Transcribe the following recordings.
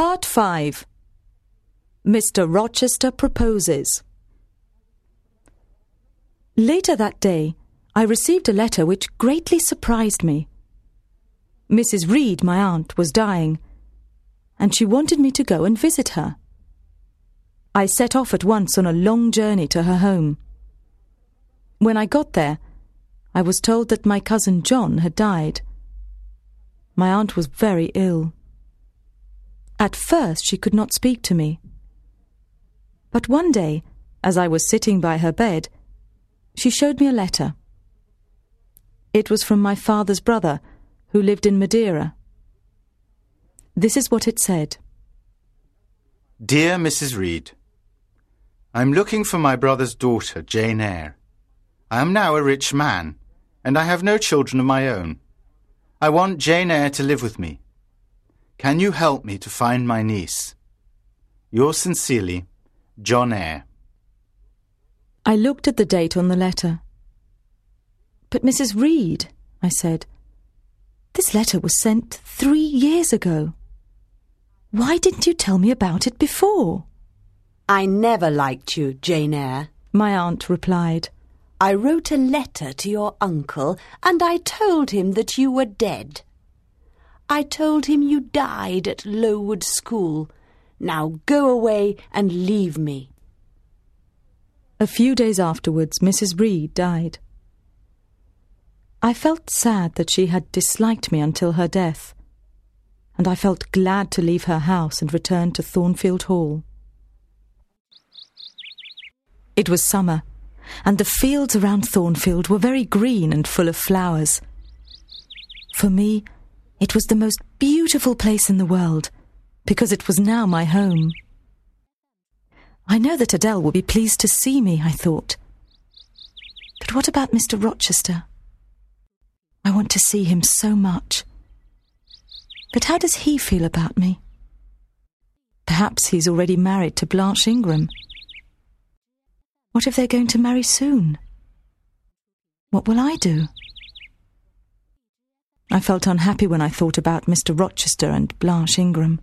Part 5 Mr. Rochester proposes. Later that day, I received a letter which greatly surprised me. Mrs. Reed, my aunt, was dying, and she wanted me to go and visit her. I set off at once on a long journey to her home. When I got there, I was told that my cousin John had died. My aunt was very ill. At first, she could not speak to me. But one day, as I was sitting by her bed, she showed me a letter. It was from my father's brother, who lived in Madeira. This is what it said Dear Mrs. Reed, I am looking for my brother's daughter, Jane Eyre. I am now a rich man, and I have no children of my own. I want Jane Eyre to live with me. Can you help me to find my niece? Yours sincerely, John Eyre. I looked at the date on the letter. But Mrs. Reed, I said, this letter was sent three years ago. Why didn't you tell me about it before? I never liked you, Jane Eyre, my aunt replied. I wrote a letter to your uncle and I told him that you were dead. I told him you died at Lowood School. Now go away and leave me. A few days afterwards, Mrs. Reed died. I felt sad that she had disliked me until her death, and I felt glad to leave her house and return to Thornfield Hall. It was summer, and the fields around Thornfield were very green and full of flowers. For me, it was the most beautiful place in the world, because it was now my home. I know that Adele will be pleased to see me, I thought. But what about Mr. Rochester? I want to see him so much. But how does he feel about me? Perhaps he's already married to Blanche Ingram. What if they're going to marry soon? What will I do? I felt unhappy when I thought about Mr. Rochester and Blanche Ingram.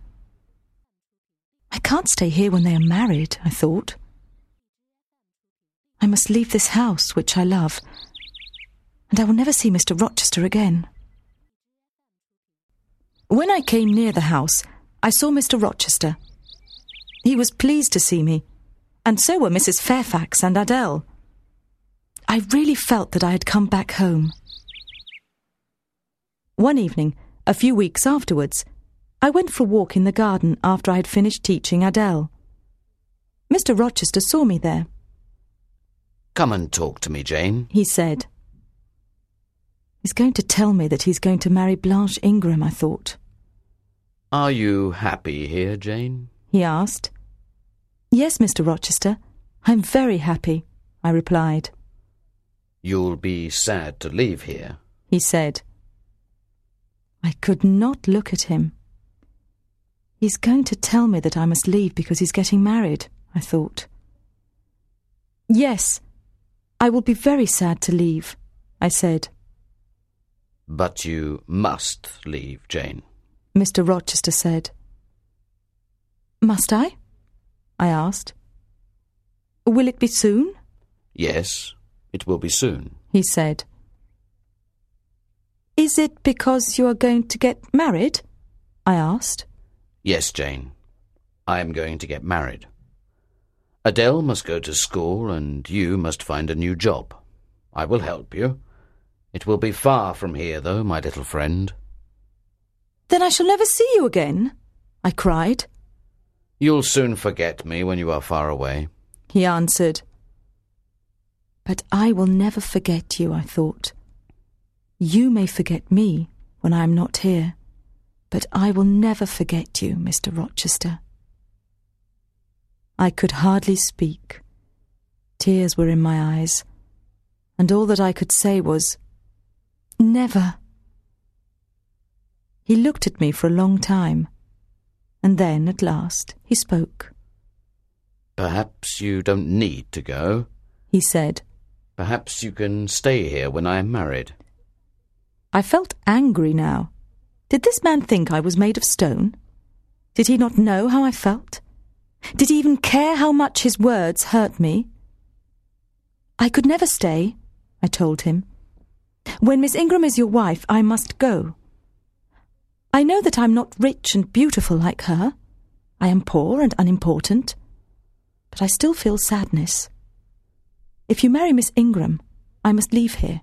I can't stay here when they are married, I thought. I must leave this house, which I love, and I will never see Mr. Rochester again. When I came near the house, I saw Mr. Rochester. He was pleased to see me, and so were Mrs. Fairfax and Adele. I really felt that I had come back home. One evening, a few weeks afterwards, I went for a walk in the garden after I had finished teaching Adele. Mr. Rochester saw me there. Come and talk to me, Jane, he said. He's going to tell me that he's going to marry Blanche Ingram, I thought. Are you happy here, Jane? he asked. Yes, Mr. Rochester. I'm very happy, I replied. You'll be sad to leave here, he said. I could not look at him. He's going to tell me that I must leave because he's getting married, I thought. Yes, I will be very sad to leave, I said. But you must leave, Jane, Mr. Rochester said. Must I? I asked. Will it be soon? Yes, it will be soon, he said. Is it because you are going to get married? I asked. Yes, Jane. I am going to get married. Adele must go to school and you must find a new job. I will help you. It will be far from here, though, my little friend. Then I shall never see you again, I cried. You'll soon forget me when you are far away, he answered. But I will never forget you, I thought. You may forget me when I am not here, but I will never forget you, Mr. Rochester. I could hardly speak. Tears were in my eyes, and all that I could say was, Never. He looked at me for a long time, and then, at last, he spoke. Perhaps you don't need to go, he said. Perhaps you can stay here when I am married. I felt angry now. Did this man think I was made of stone? Did he not know how I felt? Did he even care how much his words hurt me? I could never stay, I told him. When Miss Ingram is your wife, I must go. I know that I'm not rich and beautiful like her. I am poor and unimportant. But I still feel sadness. If you marry Miss Ingram, I must leave here.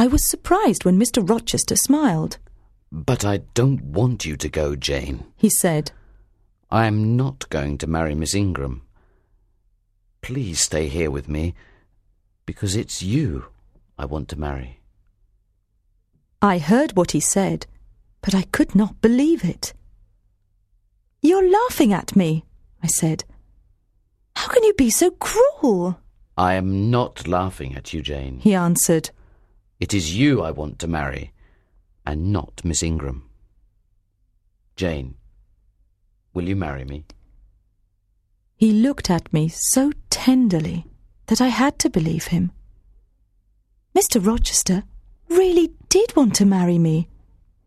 I was surprised when Mr. Rochester smiled. But I don't want you to go, Jane, he said. I am not going to marry Miss Ingram. Please stay here with me, because it's you I want to marry. I heard what he said, but I could not believe it. You're laughing at me, I said. How can you be so cruel? I am not laughing at you, Jane. He answered. It is you I want to marry, and not Miss Ingram. Jane, will you marry me? He looked at me so tenderly that I had to believe him. Mr. Rochester really did want to marry me.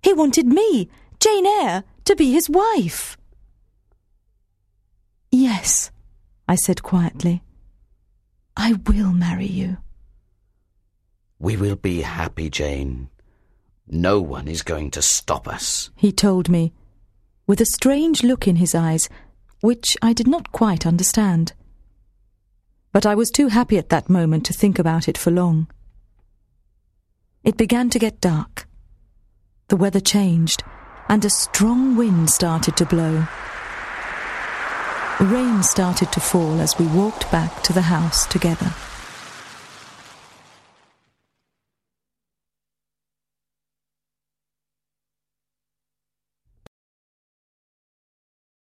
He wanted me, Jane Eyre, to be his wife. Yes, I said quietly. I will marry you. We will be happy, Jane. No one is going to stop us, he told me, with a strange look in his eyes, which I did not quite understand. But I was too happy at that moment to think about it for long. It began to get dark. The weather changed, and a strong wind started to blow. Rain started to fall as we walked back to the house together.